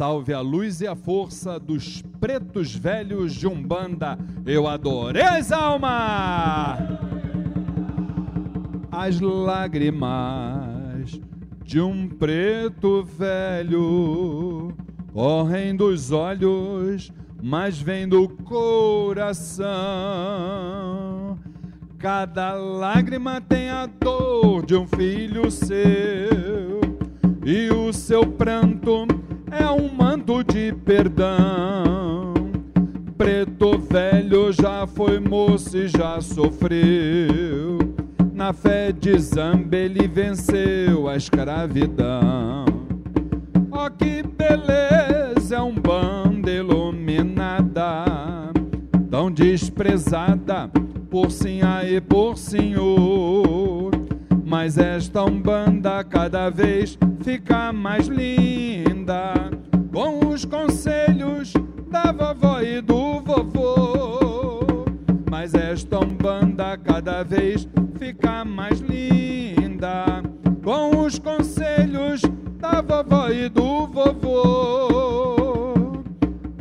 Salve a luz e a força dos pretos velhos de Umbanda. Eu adorei as almas! As lágrimas de um preto velho correm dos olhos, mas vem do coração. Cada lágrima tem a dor de um filho seu, e o seu pranto é um manto de perdão. Preto velho já foi moço e já sofreu. Na fé de Zamba ele venceu a escravidão. Oh, que beleza é um banda iluminada, tão desprezada por sinha e por senhor. Mas esta umbanda cada vez fica mais linda, com os conselhos da vovó e do vovô. Mas esta umbanda cada vez fica mais linda, com os conselhos da vovó e do vovô.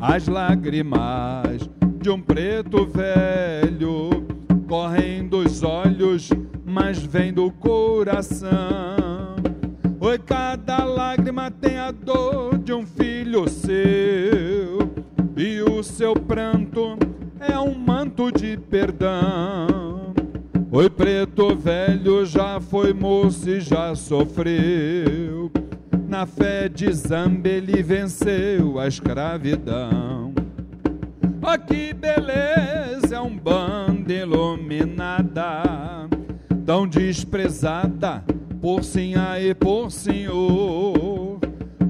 As lágrimas de um preto velho correm dos olhos, mas vem do coração. Oi, cada lágrima seu, e o seu pranto é um manto de perdão. Oi, preto velho já foi moço e já sofreu. Na fé de Zamba ele venceu a escravidão. Oh, que beleza é um bando iluminada, tão desprezada por sinha e por senhor.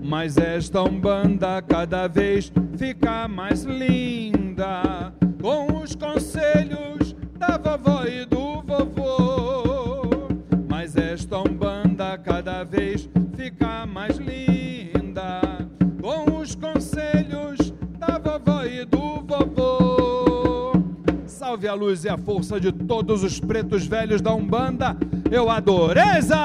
Mas esta umbanda cada vez fica mais linda, com os conselhos da vovó e do vovô. Mas esta umbanda cada vez fica mais linda, com os conselhos da vovó e do vovô. Salve a luz e a força de todos os pretos velhos da Umbanda. Eu adoreza!